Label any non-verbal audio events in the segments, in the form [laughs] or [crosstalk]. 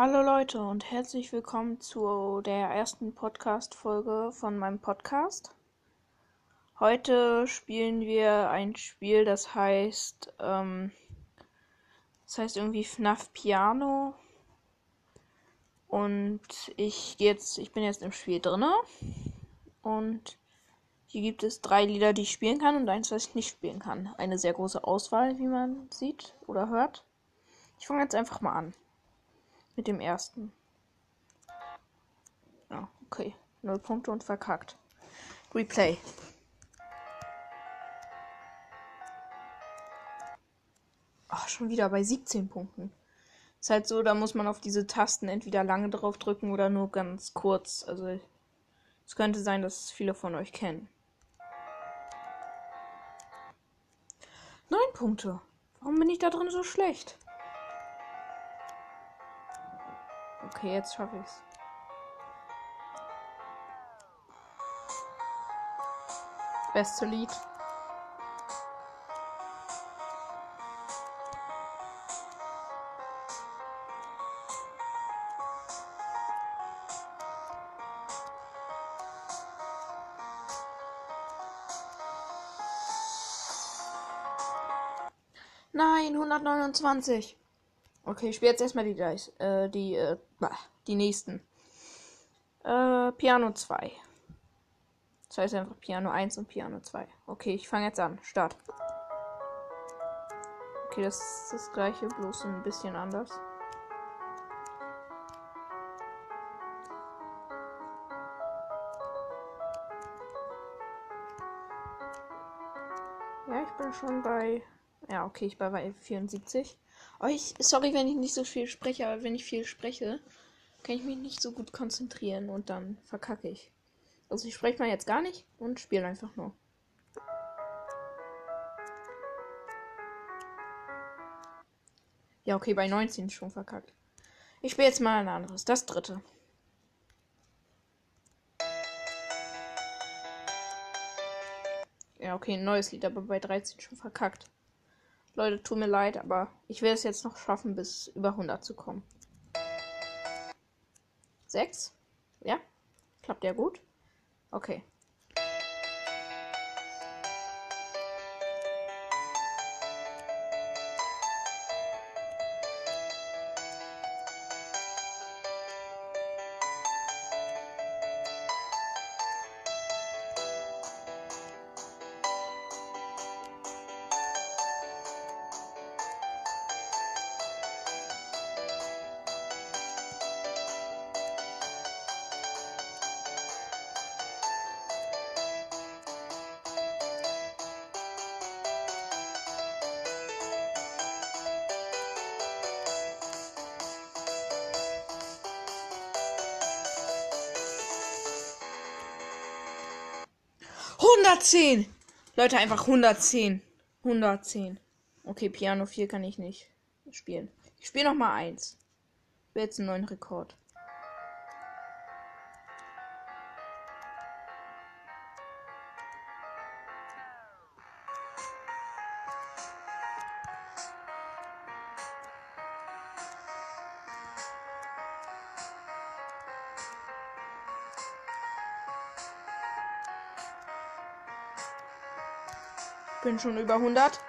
Hallo Leute und herzlich willkommen zu der ersten Podcast-Folge von meinem Podcast. Heute spielen wir ein Spiel, das heißt, ähm, das heißt irgendwie FNAF Piano. Und ich jetzt, ich bin jetzt im Spiel drinne und hier gibt es drei Lieder, die ich spielen kann und eins, was ich nicht spielen kann. Eine sehr große Auswahl, wie man sieht oder hört. Ich fange jetzt einfach mal an. Mit dem ersten. Ja, okay. Null Punkte und verkackt. Replay. Ach, schon wieder bei 17 Punkten. Ist halt so, da muss man auf diese Tasten entweder lange drauf drücken oder nur ganz kurz. Also, es könnte sein, dass viele von euch kennen. Neun Punkte. Warum bin ich da drin so schlecht? Okay, jetzt schaffe ich's. Beste Lied. Nein, 129. Okay, ich spiele jetzt erstmal die Dice, äh, die, äh, die nächsten. Äh, Piano 2. Das heißt einfach Piano 1 und Piano 2. Okay, ich fange jetzt an. Start. Okay, das ist das gleiche, bloß ein bisschen anders. Ja, ich bin schon bei. Ja, okay, ich bin bei 74. Oh, sorry, wenn ich nicht so viel spreche, aber wenn ich viel spreche, kann ich mich nicht so gut konzentrieren und dann verkacke ich. Also ich spreche mal jetzt gar nicht und spiele einfach nur. Ja, okay, bei 19 schon verkackt. Ich spiele jetzt mal ein anderes. Das dritte. Ja, okay, ein neues Lied, aber bei 13 schon verkackt. Leute, tut mir leid, aber ich will es jetzt noch schaffen, bis über 100 zu kommen. 6? Ja? Klappt ja gut? Okay. 110! Leute, einfach 110. 110. Okay, Piano 4 kann ich nicht spielen. Ich spiele noch mal eins. Ich will jetzt einen neuen Rekord. Bin schon über 100.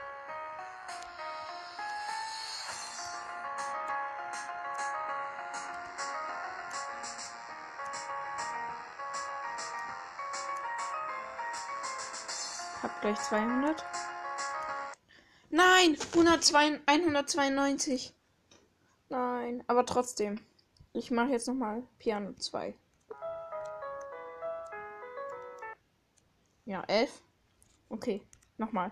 Hab gleich 200. Nein, 102, 192. Nein, aber trotzdem. Ich mache jetzt nochmal Piano 2. Ja, 11. Okay. Nochmal.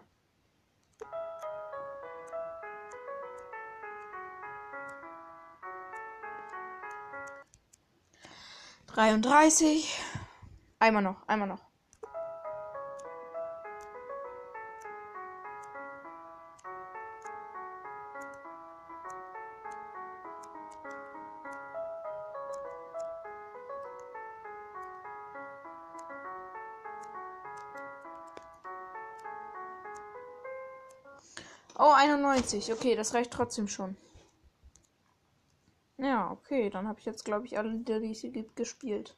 Dreiunddreißig. Einmal noch, einmal noch. Oh, 91. Okay, das reicht trotzdem schon. Ja, okay, dann habe ich jetzt, glaube ich, alle Lieder, die es hier gibt, gespielt.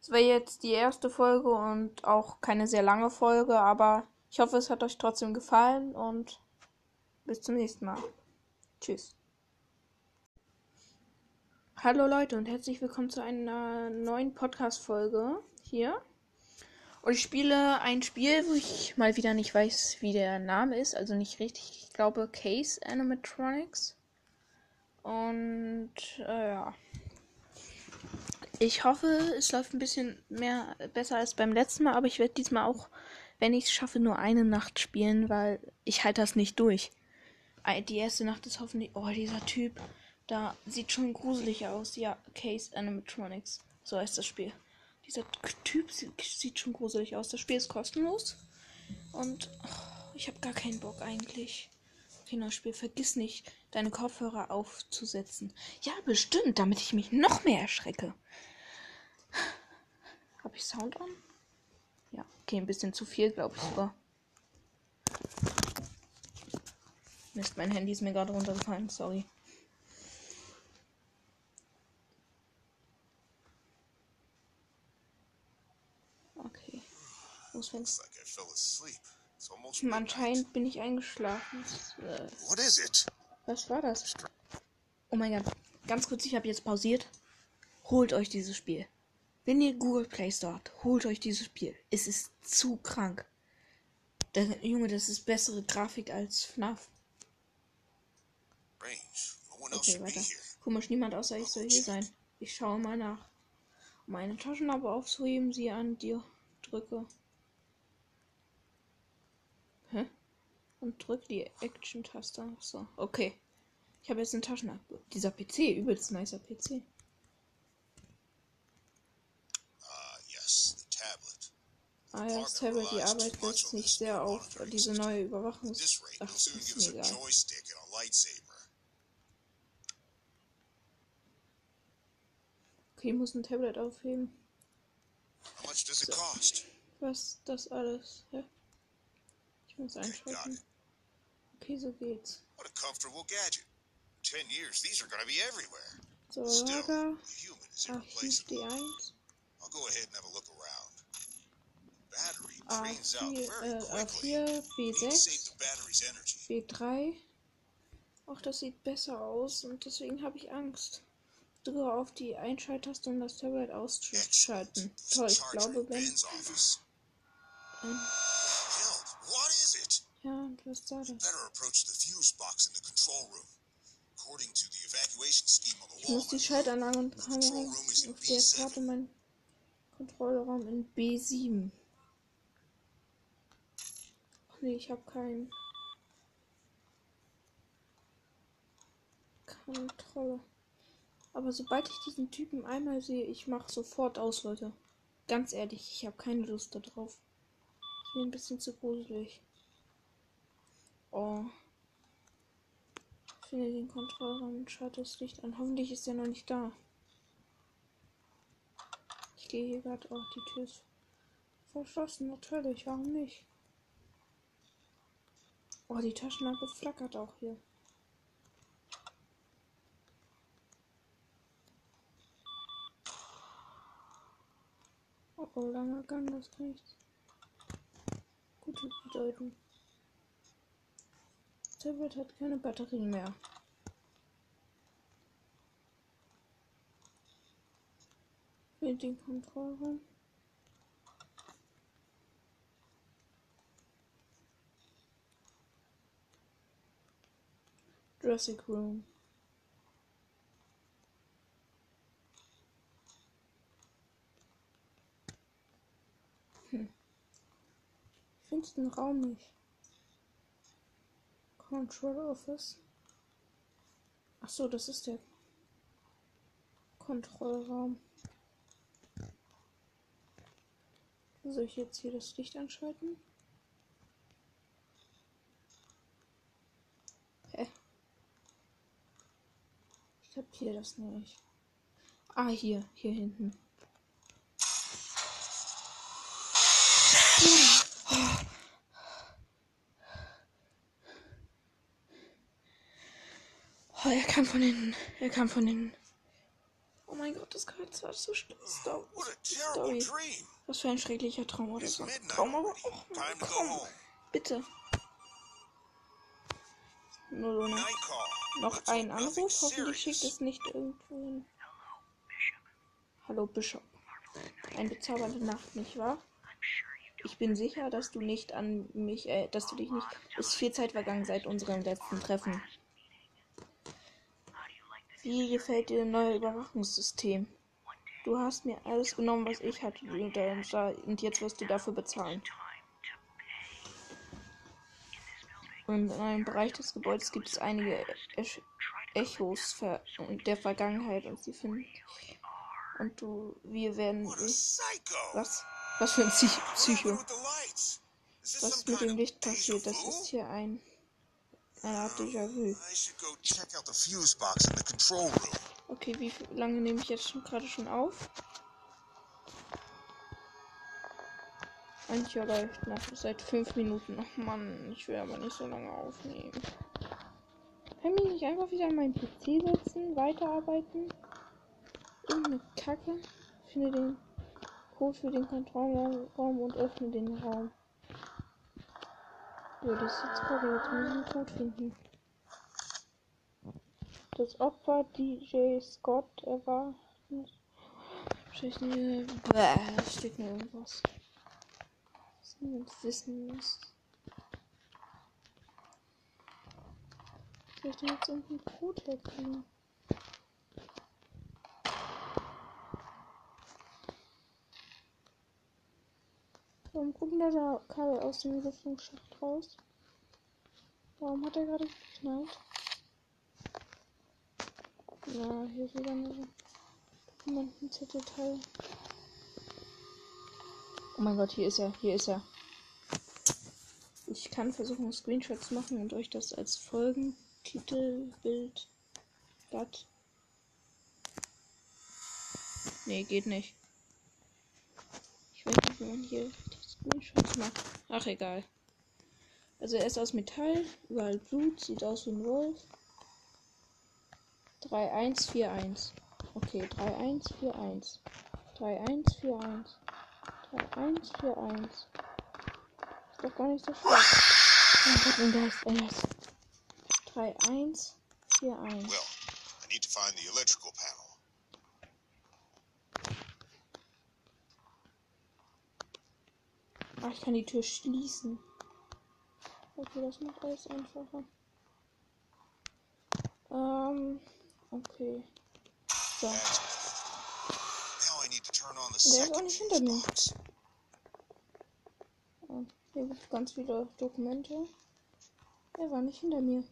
Es war jetzt die erste Folge und auch keine sehr lange Folge, aber ich hoffe, es hat euch trotzdem gefallen und bis zum nächsten Mal. Tschüss. Hallo Leute und herzlich willkommen zu einer neuen Podcast-Folge hier. Und ich spiele ein Spiel, wo ich mal wieder nicht weiß, wie der Name ist, also nicht richtig. Ich glaube Case Animatronics. Und äh, ja. Ich hoffe, es läuft ein bisschen mehr besser als beim letzten Mal, aber ich werde diesmal auch, wenn ich es schaffe, nur eine Nacht spielen, weil ich halte das nicht durch. Die erste Nacht ist hoffentlich. Oh, dieser Typ. Da sieht schon gruselig aus. Ja, Case Animatronics. So heißt das Spiel. Dieser Typ sieht schon gruselig aus. Das Spiel ist kostenlos. Und oh, ich habe gar keinen Bock eigentlich. Okay, neues Spiel. Vergiss nicht, deine Kopfhörer aufzusetzen. Ja, bestimmt, damit ich mich noch mehr erschrecke. Habe ich Sound an? Ja, okay, ein bisschen zu viel, glaube ich sogar. Mist, mein Handy ist mir gerade runtergefallen, sorry. Okay. Los, fängst Anscheinend bin ich eingeschlafen. Was war das? Oh mein Gott. Ganz kurz, ich habe jetzt pausiert. Holt euch dieses Spiel. Wenn ihr Google Play Store habt, holt euch dieses Spiel. Es ist zu krank. Der, Junge, das ist bessere Grafik als FNAF. Okay, weiter. Komisch, niemand außer ich soll hier sein. Ich schaue mal nach. Um eine Taschenlampe aufzuheben, sie an dir drücke. Hä? Und drück die Action-Taste. So, okay. Ich habe jetzt eine Taschenlampe. Dieser PC, übelst nicer PC. Ah ja, das Tablet, die Arbeit lässt nicht sehr auf diese neue Überwachungs... Ach, ist mir egal. Okay, ich muss ein Tablet aufheben. So. Was das alles? Hä? Ich muss einschalten. Okay, so geht's. So, Lager. Archiv D1. I'll go ahead and have a look around. A4, äh, A4, B6, B3. Auch das sieht besser aus und deswegen habe ich Angst. Drücke auf die Einschalttaste, um das Tablet auszuschalten. Toll, ich glaube, wenn. Ähm, ja, und was da das? Ich muss die Schaltanlage und Kamera auf der Karte mein Kontrollraum in B7. Nee, ich habe keinen. Kontrolle. Aber sobald ich diesen Typen einmal sehe, ich mache sofort aus, Leute. Ganz ehrlich, ich habe keine Lust darauf. Ich bin ein bisschen zu gruselig. Oh. Finde den Kontrollraum und schalte das Licht an. Hoffentlich ist er noch nicht da. Ich gehe hier gerade. Oh, die Tür ist verschlossen. Natürlich, warum nicht? Oh, die Taschenlampe flackert auch hier. Oh, oh langer Gang, das kann ich gut bedeuten. Tablet hat keine Batterien mehr. Mit den Kontrollraum. Jurassic Room. Hm. Ich finde den Raum nicht. Control Office. Ach so, das ist der Kontrollraum. Soll ich jetzt hier das Licht anschalten? Ich kapiere das nicht. Ah, hier, hier hinten. Oh, er kam von hinten. Er kam von hinten. Oh mein Gott, das What a terrible Story. dream. Was für ein schrecklicher Traum oder It's so. midnight Traum aber auch. Time to go Komm, home. bitte. Nur so noch, noch ein Anruf. Hoffentlich schickt es nicht irgendwo hin. Hallo Bishop. Eine bezaubernde Nacht, nicht wahr? Ich bin sicher, dass du nicht an mich, äh, dass du dich nicht. Es ist viel Zeit vergangen seit unserem letzten Treffen. Wie gefällt dir das neue Überwachungssystem? Du hast mir alles genommen, was ich hatte, und, jetzt wirst du dafür bezahlen. Und in einem Bereich des Gebäudes gibt es einige Ech Echos ver der Vergangenheit und sie finden. Und du, wir werden. Was? Was für ein Psycho? Was mit dem Licht passiert, das ist hier ein. Eine Art Déjà-vu. Okay, wie lange nehme ich jetzt schon gerade schon auf? Manche läuft noch seit fünf Minuten. Ach Mann, ich will aber nicht so lange aufnehmen. Kann ich nicht einfach wieder an meinen PC setzen, weiterarbeiten? Irgendeine Kacke. Finde den Code für den Kontrollraum und öffne den Raum. Ja, das ist jetzt gerade. Jetzt ich einen Code finden. Das Opfer DJ Scott, er war. Bäh, da steht mir irgendwas. Was niemand wissen muss. Denn jetzt irgendeinen Code herkriegen? Warum gucken da da Kabel aus dem Lüftungsschacht raus? Warum hat er gerade geknallt? Na, hier ist wieder eine Dokumentenzettelteil. Oh mein Gott, hier ist er, hier ist er. Ich kann versuchen, einen Screenshot zu machen und euch das als Folgentitel, Bild, Blatt. Nee, geht nicht. Ich weiß nicht, wie man hier macht. Ach, egal. Also er ist aus Metall, überall Blut, sieht aus wie ein Wolf. 3141. Okay, 3141. 3141. 3141. Ist doch gar nicht so schlecht. Oh Gott, ein Geist, Geist. 3141. Well, I need to find the electrical panel. Ah, ich kann die Tür schließen. Okay, das macht alles einfacher. Ähm, okay. So. Der ist auch nicht hinter mir. Ah, Hier gibt es ganz viele Dokumente. Er war nicht hinter mir.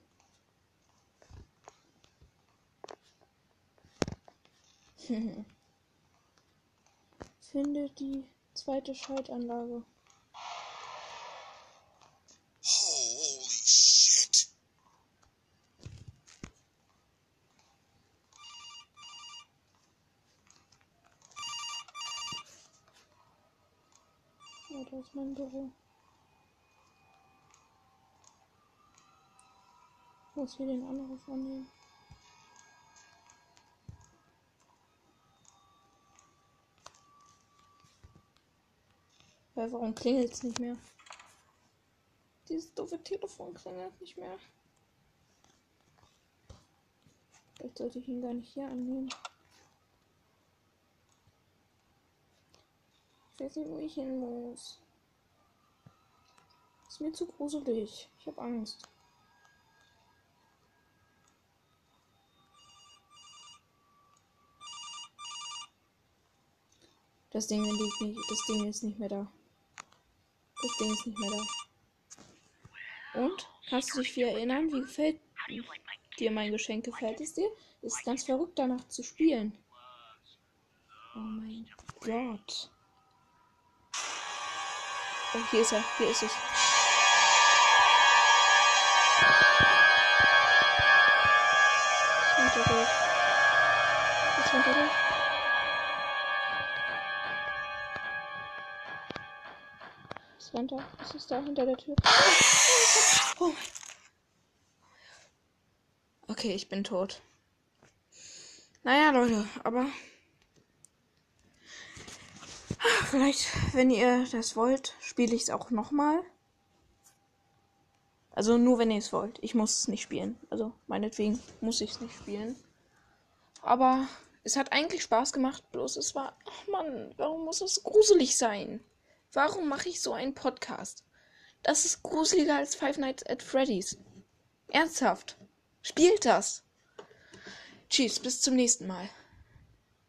[laughs] Finde die zweite Schaltanlage. Ja, da ist mein Büro. Ich muss hier den Anruf annehmen. Warum klingelt es nicht mehr? Dieses doofe Telefon klingelt nicht mehr. Vielleicht sollte ich ihn gar nicht hier annehmen. Ich weiß nicht, wo ich hin muss. Ist mir zu gruselig. Ich habe Angst. Das Ding liegt nicht. Das Ding ist nicht mehr da. Das Ding ist nicht mehr da. Und? Kannst du dich wieder erinnern? Wie gefällt dir mein Geschenk? Gefällt es dir? Ist ganz verrückt danach zu spielen. Oh mein Gott. Oh, hier ist er. Hier ist es. Ist runter durch. Ist runter durch. Ist runter. Was ist da hinter der Tür? Oh. Okay, ich bin tot. Naja, Leute, aber vielleicht, wenn ihr das wollt, spiele ich es auch nochmal. Also nur wenn ihr es wollt. Ich muss es nicht spielen. Also meinetwegen muss ich es nicht spielen. Aber es hat eigentlich Spaß gemacht, bloß es war. Ach Mann, warum muss es gruselig sein? Warum mache ich so einen Podcast? Das ist gruseliger als Five Nights at Freddy's. Ernsthaft. Spielt das. Tschüss, bis zum nächsten Mal.